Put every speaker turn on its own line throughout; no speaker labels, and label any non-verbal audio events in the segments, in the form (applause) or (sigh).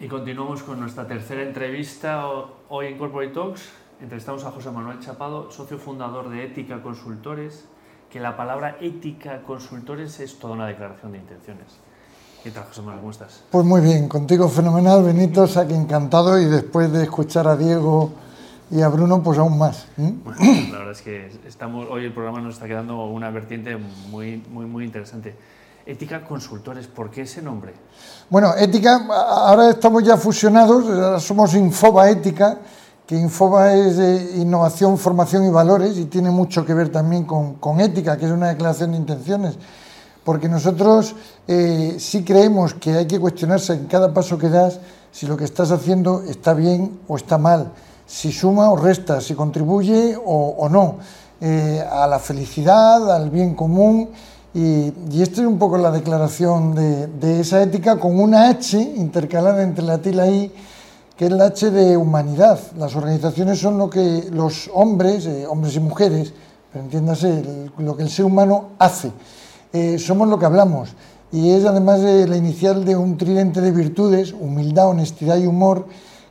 Y continuamos con nuestra tercera entrevista hoy en Corporate Talks. Entrevistamos a José Manuel Chapado, socio fundador de Ética Consultores, que la palabra ética consultores es toda una declaración de intenciones. ¿Qué tal, José Manuel? ¿Cómo estás?
Pues muy bien, contigo fenomenal, Benito, que encantado y después de escuchar a Diego y a Bruno, pues aún más.
Bueno, la verdad es que estamos, hoy el programa nos está quedando una vertiente muy, muy, muy interesante. Ética Consultores, ¿por qué ese nombre?
Bueno, Ética, ahora estamos ya fusionados, somos Infoba Ética, que Infoba es de innovación, formación y valores y tiene mucho que ver también con, con ética, que es una declaración de intenciones, porque nosotros eh, sí creemos que hay que cuestionarse en cada paso que das si lo que estás haciendo está bien o está mal si suma o resta, si contribuye o, no eh, a la felicidad, al bien común. Y, y esta es un poco la declaración de, esa ética con una H intercalada entre la T y la I, que es la H de humanidad. Las organizaciones son lo que los hombres, eh, hombres y mujeres, pero entiéndase, lo que el ser humano hace. Eh, somos lo que hablamos. Y es además la inicial de un tridente de virtudes, humildad, honestidad y humor,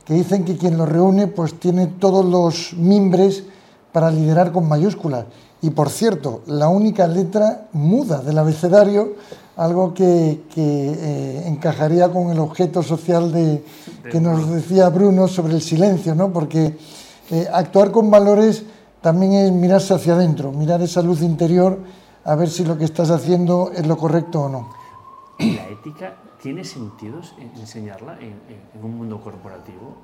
que dicen que quien los reúne pues tiene todos los mimbres para liderar con mayúsculas. Y por cierto, la única letra muda del abecedario, algo que, eh, encajaría con el objeto social de, que nos decía Bruno sobre el silencio, ¿no? porque eh, actuar con valores también es mirarse hacia adentro, mirar esa luz interior a ver si lo que estás haciendo es lo correcto o no.
La ética ¿Tiene sentido enseñarla en, un mundo corporativo?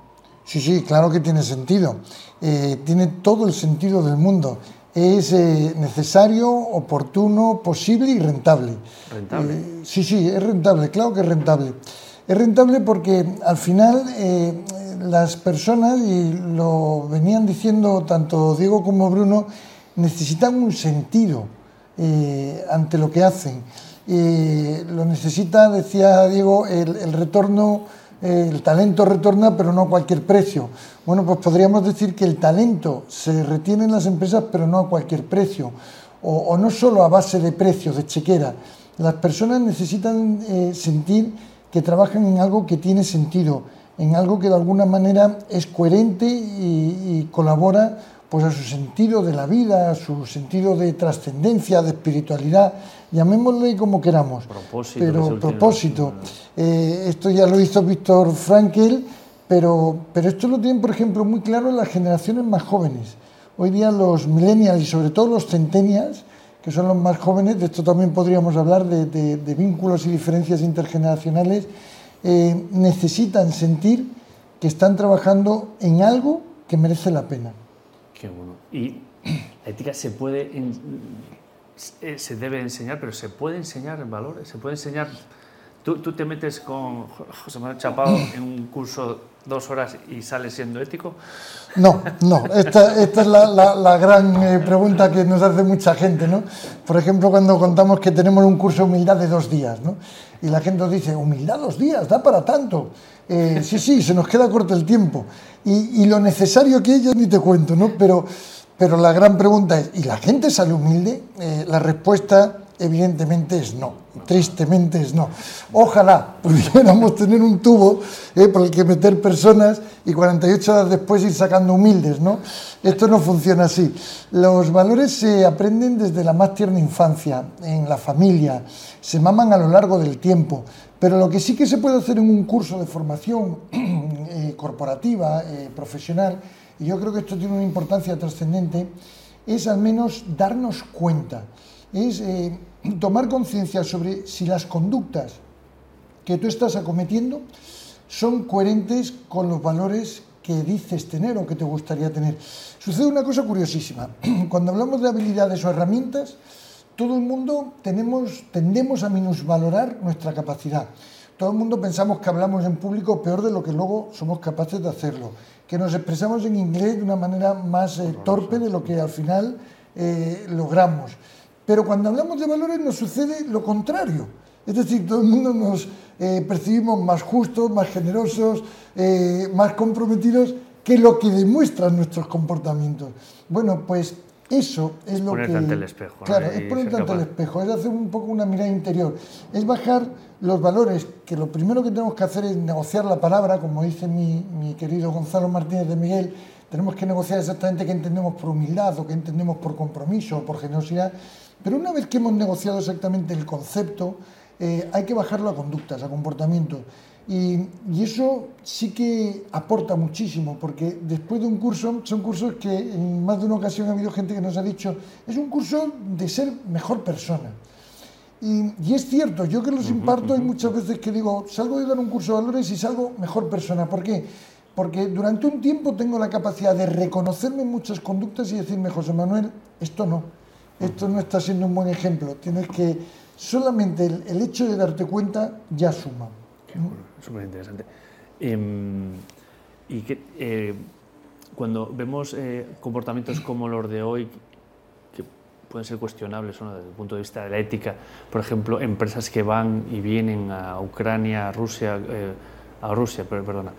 Sí, sí, claro que tiene sentido. Eh, tiene todo el sentido del mundo. Es eh, necesario, oportuno, posible y rentable.
¿Rentable?
Eh, sí, sí, es rentable, claro que es rentable. Es rentable porque al final las personas, y lo venían diciendo tanto Diego como Bruno, necesitan un sentido ante lo que hacen lo necesita, decía Diego, el, retorno, el talento retorna, pero no a cualquier precio. Bueno, pues podríamos decir que el talento se retiene en las empresas, pero no a cualquier precio, o, no solo a base de precios, de chequera. Las personas necesitan eh, sentir que trabajan en algo que tiene sentido, en algo que de alguna manera es coherente y, y colabora pues a su sentido de la vida, a su sentido de trascendencia, de espiritualidad, llamémosle como queramos.
Propósito.
Pero propósito. Eh, esto ya lo hizo Víctor Frankel, pero, pero esto lo tienen, por ejemplo, muy claro las generaciones más jóvenes. Hoy día los millennials y sobre todo los centennials, que son los más jóvenes, de esto también podríamos hablar de, vínculos y diferencias intergeneracionales, eh, necesitan sentir que están trabajando en algo que merece la pena.
Qué bueno. Y la ética se puede, eh, se debe enseñar, pero se puede enseñar en valores, se puede enseñar. Tú, tú te metes con José Manuel Chapado en un curso dos horas y sales siendo ético?
No, no, esta, esta es la, la, gran eh, pregunta que nos hace mucha gente, ¿no? Por ejemplo, cuando contamos que tenemos un curso de humildad de dos días, ¿no? Y la gente nos dice, humildad dos días, da para tanto. Eh, sí, sí, se nos queda corto el tiempo. Y, y lo necesario que es, ni te cuento, ¿no? Pero, pero la gran pregunta es, ¿y la gente sale humilde? Eh, la respuesta evidentemente es no, tristemente es no. Ojalá pudiéramos tener un tubo eh, por el que meter personas y 48 horas después ir sacando humildes, ¿no? Esto no funciona así. Los valores se aprenden desde la más tierna infancia, en la familia, se maman a lo largo del tiempo, pero lo que sí que se puede hacer en un curso de formación (clears throat) eh, corporativa, eh, profesional, y yo creo que esto tiene una importancia trascendente, es al menos darnos cuenta, es eh, tomar conciencia sobre si las conductas que tú estás acometiendo son coherentes con los valores que dices tener o que te gustaría tener. Sucede una cosa curiosísima. (clears throat) Cuando hablamos de habilidades o herramientas, todo el mundo tenemos, tendemos a minusvalorar nuestra capacidad. Todo el mundo pensamos que hablamos en público peor de lo que luego somos capaces de hacerlo, que nos expresamos en inglés de una manera más eh, torpe de lo que al final eh, logramos. Pero cuando hablamos de valores nos sucede lo contrario. Es decir, todo el mundo nos eh, percibimos más justos, más generosos, más comprometidos que lo que demuestran nuestros comportamientos. Bueno, pues Eso es lo
ponerte
que...
ante el espejo.
Claro,
¿no?
es ponerte
ser
ante el espejo, es hacer un poco una mirada interior, es bajar los valores, que lo primero que tenemos que hacer es negociar la palabra, como dice mi, mi querido Gonzalo Martínez de Miguel, tenemos que negociar exactamente qué entendemos por humildad o qué entendemos por compromiso o por generosidad, pero una vez que hemos negociado exactamente el concepto, eh, hay que bajarlo a conductas, a comportamientos. Y, y eso sí que aporta muchísimo, porque después de un curso, son cursos que en más de una ocasión ha habido gente que nos ha dicho, es un curso de ser mejor persona. Y, y es cierto, yo que los imparto hay muchas veces que digo, salgo de dar un curso de valores y salgo mejor persona. ¿Por qué? Porque durante un tiempo tengo la capacidad de reconocerme muchas conductas y decirme, José Manuel, esto no, esto no está siendo un buen ejemplo. Tienes que, solamente el, hecho de darte cuenta ya suma.
Súper interesante. Em, y que, eh, cuando vemos eh, comportamientos como los de hoy, que pueden ser cuestionables ¿no? desde el punto de vista de la ética, por ejemplo, empresas que van y vienen a Ucrania, a Rusia, eh, a Rusia, per- perdona,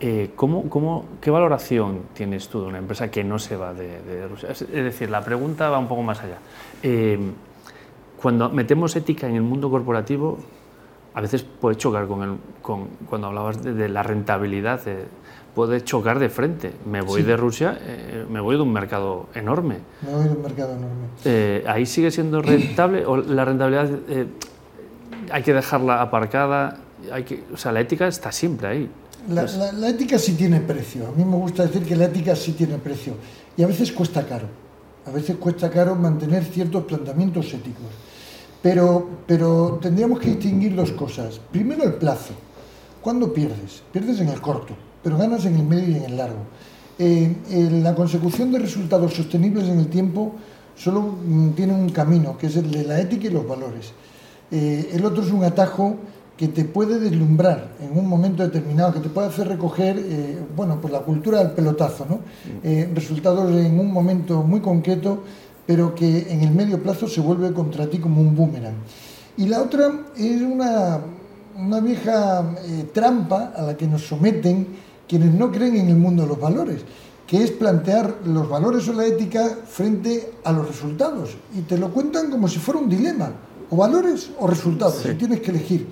eh, ¿cómo, cómo, ¿qué valoración tienes tú de una empresa que no se va de, de Rusia? Es, decir, la pregunta va un poco más allá. Eh, cuando metemos ética en el mundo corporativo, a veces puede chocar con, el, con cuando hablabas de, de la rentabilidad, de- puede chocar de frente. Me voy
Sí.
de Rusia, eh, me voy de un mercado enorme.
Me voy de un mercado enorme.
Eh, ¿Ahí sigue siendo rentable o la rentabilidad eh, hay que dejarla aparcada? Hay que, o sea, la ética está siempre ahí.
La,
Pues-
la- la ética sí tiene precio. A mí me gusta decir que la ética sí tiene precio. Y a veces cuesta caro. A veces cuesta caro mantener ciertos planteamientos éticos. Pero, pero tendríamos que distinguir dos cosas. Primero, el plazo. ¿Cuándo pierdes? Pierdes en el corto, pero ganas en el medio y en el largo. Eh, eh, la consecución de resultados sostenibles en el tiempo solo mm, tiene un camino, que es el de la ética y los valores. Eh, el otro es un atajo que te puede deslumbrar en un momento determinado, que te puede hacer recoger, eh, bueno, pues la cultura del pelotazo, ¿no? Eh, resultados en un momento muy concreto, pero que en el medio plazo se vuelve contra ti como un boomerang. Y la otra es una, una vieja eh, trampa a la que nos someten quienes no creen en el mundo de los valores, que es plantear los valores o la ética frente a los resultados. Y te lo cuentan como si fuera un dilema, o valores o resultados,
Sí.
y tienes que elegir.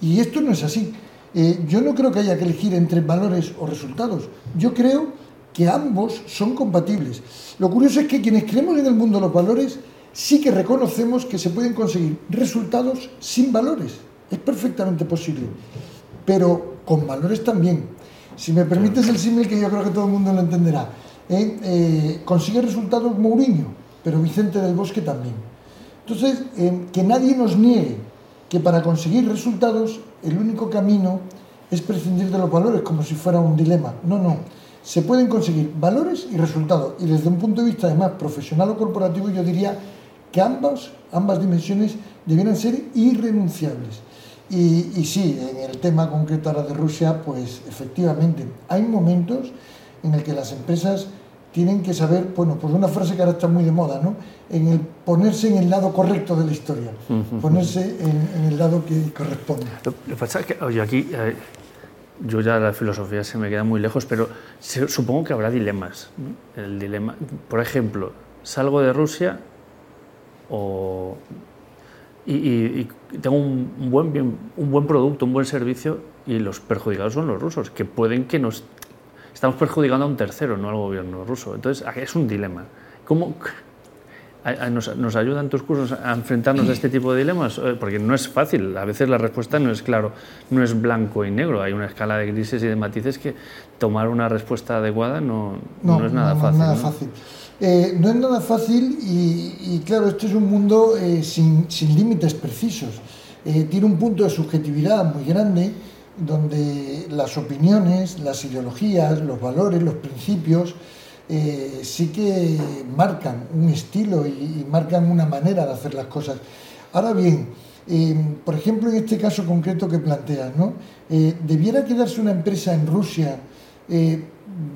Y esto no es así. Eh, yo no creo que haya que elegir entre valores o resultados. Yo creo que ambos son compatibles. Lo curioso es que quienes creemos en el mundo de los valores sí que reconocemos que se pueden conseguir resultados sin valores. Es perfectamente posible. Pero con valores también. Si me permites el símil que yo creo que todo el mundo lo entenderá. ¿eh? Eh, consigue resultados Mourinho, pero Vicente del Bosque también. Entonces, que nadie nos niegue que para conseguir resultados el único camino es prescindir de los valores como si fuera un dilema. No, no. Se pueden conseguir valores y resultados. Y desde un punto de vista además profesional o corporativo yo diría que ambas, ambas dimensiones debieran ser irrenunciables. Y, y sí, en el tema concreto ahora de Rusia, pues efectivamente hay momentos en el que las empresas tienen que saber, bueno, pues una frase que ahora está muy de moda, ¿no? En el ponerse en el lado correcto de la historia, ponerse en, en el lado que corresponde.
Lo, lo que pasa es que, oye, aquí eh, yo ya la filosofía se me queda muy lejos, pero se- supongo que habrá dilemas. ¿no? El dilema, por ejemplo, salgo de Rusia o, y, y- y tengo un, un buen, bien- un buen producto, un buen servicio y los perjudicados son los rusos, que pueden que nos estamos perjudicando a un tercero, no al gobierno ruso. Entonces, es un dilema. ¿Cómo nos, nos ayudan tus cursos a enfrentarnos a este tipo de dilemas? Eh, Porque no es fácil. A veces la respuesta no es claro, no es blanco y negro. Hay una escala de grises y de matices que tomar una respuesta adecuada no, no, es nada
no,
fácil.
nada
¿no?
fácil. Eh, no es nada fácil y, y, claro, esto es un mundo eh, sin, sin límites precisos. Eh, tiene un punto de subjetividad muy grande donde las opiniones, las ideologías, los valores, los principios eh, sí que marcan un estilo y, marcan una manera de hacer las cosas. Ahora bien, eh, por ejemplo, en este caso concreto que planteas, ¿no? Eh, ¿debiera quedarse una empresa en Rusia?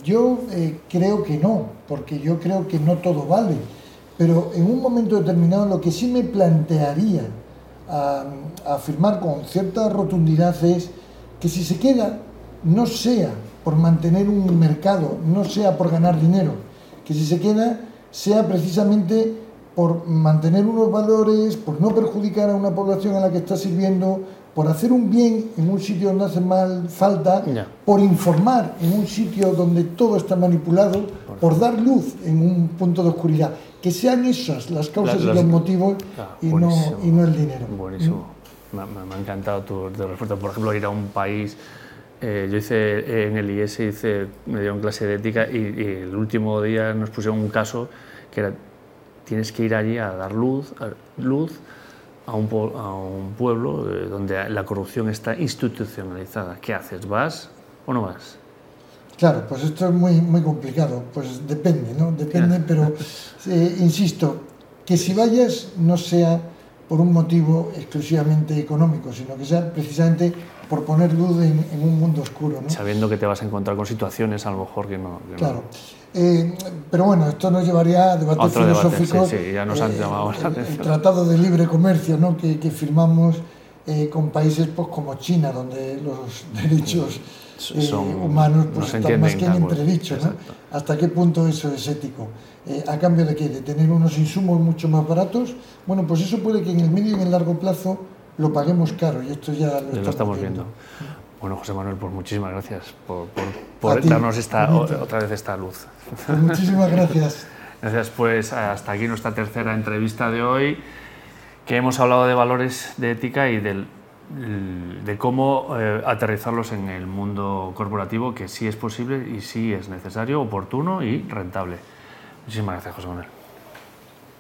Yo creo que no, porque yo creo que no todo vale. Pero en un momento determinado lo que sí me plantearía a, a afirmar con cierta rotundidad es que si se queda, no sea por mantener un mercado, no sea por ganar dinero, que si se queda sea precisamente por mantener unos valores, por no perjudicar a una población a la que está sirviendo, por hacer un bien en un sitio donde hace mal falta, por informar en un sitio donde todo está manipulado, por, dar luz en un punto de oscuridad. Que sean esas las causas y los motivos y, no, y, no, el dinero.
Buenísimo. Me, ha encantado tu, respuesta. Por ejemplo, ir a un país eh, yo hice en el IES, hice, me dieron clase de ética y, el último día nos pusieron un caso que era, tienes que ir allí a dar luz, luz a, un, a un pueblo eh, donde la corrupción está institucionalizada. ¿Qué haces? ¿Vas o no vas?
Claro, pues esto es muy, muy complicado. Pues depende, ¿no? Depende, pero (laughs) eh, insisto, que si vayas no sea por un motivo exclusivamente económico, sino que sea precisamente por poner luz en, un mundo oscuro. ¿no?
Sabiendo que te vas a encontrar con situaciones a lo mejor que no.
claro. Eh, pero bueno, esto nos llevaría a debates filosóficos.
sí, sí, ya nos han eh, llamado
el, el, Tratado de Libre Comercio ¿no? que, que firmamos eh, con países pues, como China, donde los (laughs) derechos humanos pues, están más que en entredicho. ¿no? ¿Hasta qué punto eso es ético? ¿A cambio de qué? ¿De tener unos insumos mucho más baratos? Bueno, pues eso puede que en el medio y en el largo plazo lo paguemos caro y esto ya
lo, estamos, viendo. Bueno, José Manuel, pues muchísimas gracias por, por, darnos esta, otra vez esta luz.
Pues muchísimas gracias. (laughs)
gracias, pues hasta aquí nuestra tercera entrevista de hoy, que hemos hablado de valores de ética y del, de cómo eh, aterrizarlos en el mundo corporativo, que sí es posible y sí es necesario, oportuno y rentable. Muchísimas gracias, José Manuel.